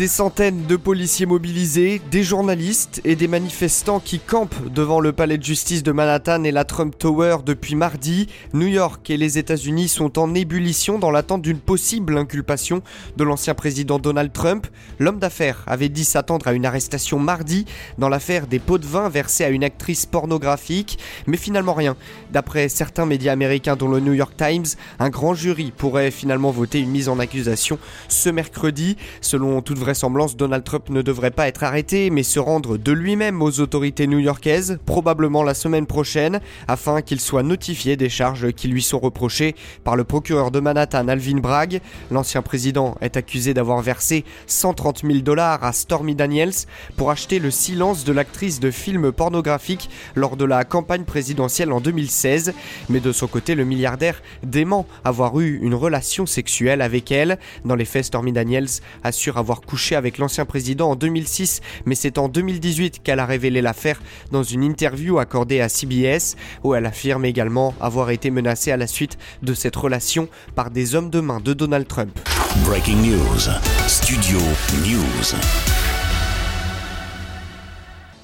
Des centaines de policiers mobilisés, des journalistes et des manifestants qui campent devant le palais de justice de Manhattan et la Trump Tower depuis mardi. New York et les États-Unis sont en ébullition dans l'attente d'une possible inculpation de l'ancien président Donald Trump. L'homme d'affaires avait dit s'attendre à une arrestation mardi dans l'affaire des pots de vin versés à une actrice pornographique, mais finalement rien. D'après certains médias américains dont le New York Times, un grand jury pourrait finalement voter une mise en accusation ce mercredi. Selon toute vraie Donald Trump ne devrait pas être arrêté, mais se rendre de lui-même aux autorités new-yorkaises, probablement la semaine prochaine, afin qu'il soit notifié des charges qui lui sont reprochées par le procureur de Manhattan, Alvin Bragg. L'ancien président est accusé d'avoir versé 130 000 dollars à Stormy Daniels pour acheter le silence de l'actrice de films pornographiques lors de la campagne présidentielle en 2016. Mais de son côté, le milliardaire dément avoir eu une relation sexuelle avec elle. Dans les faits, Stormy Daniels assure avoir couché avec l'ancien président en 2006, mais c'est en 2018 qu'elle a révélé l'affaire dans une interview accordée à CBS, où elle affirme également avoir été menacée à la suite de cette relation par des hommes de main de Donald Trump.